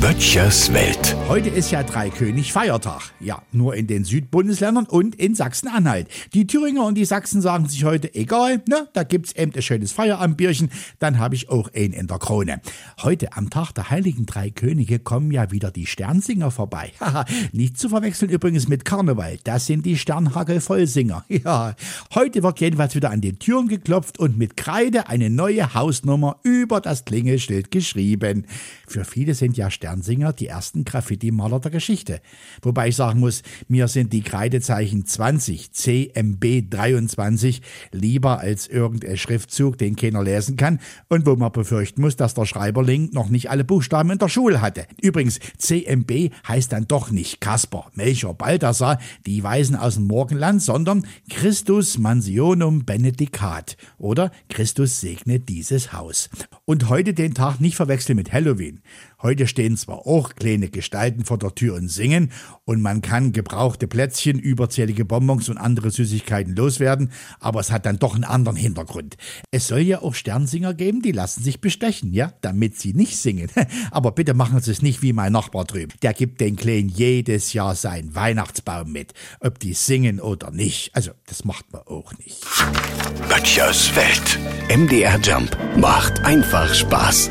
Böttchers Welt. Heute ist ja Dreikönig Feiertag. Ja, nur in den Südbundesländern und in Sachsen-Anhalt. Die Thüringer und die Sachsen sagen sich heute, egal, ne, da gibt's eben ein schönes Feierabendbierchen, dann habe ich auch einen in der Krone. Heute am Tag der Heiligen Drei Könige kommen ja wieder die Sternsinger vorbei. Haha, nicht zu verwechseln übrigens mit Karneval, das sind die Sternhagel-Vollsinger. Ja, heute wird jedenfalls wieder an den Türen geklopft und mit Kreide eine neue Hausnummer über das Klingelschild geschrieben. Für viele sind ja Sternsinger die ersten Graffiti-Maler der Geschichte. Wobei ich sagen muss, mir sind die Kreidezeichen 20 CMB 23 lieber als irgendein Schriftzug, den keiner lesen kann und wo man befürchten muss, dass der Schreiberling noch nicht alle Buchstaben in der Schule hatte. Übrigens, CMB heißt dann doch nicht Kasper, Melchior, Balthasar, die Weisen aus dem Morgenland, sondern Christus Mansionum Benedicat oder Christus segne dieses Haus. Und heute den Tag nicht verwechseln mit Halloween. Heute stehen zwar auch kleine Gestalten vor der Tür und singen und man kann gebrauchte Plätzchen, überzählige Bonbons und andere Süßigkeiten loswerden, aber es hat dann doch einen anderen Hintergrund. Es soll ja auch Sternsinger geben, die lassen sich bestechen, ja, damit sie nicht singen. Aber bitte machen Sie es nicht wie mein Nachbar drüben. Der gibt den Kleinen jedes Jahr seinen Weihnachtsbaum mit, ob die singen oder nicht. Also, das macht man auch nicht. Böttchers Welt. MDR Jump macht einfach Spaß.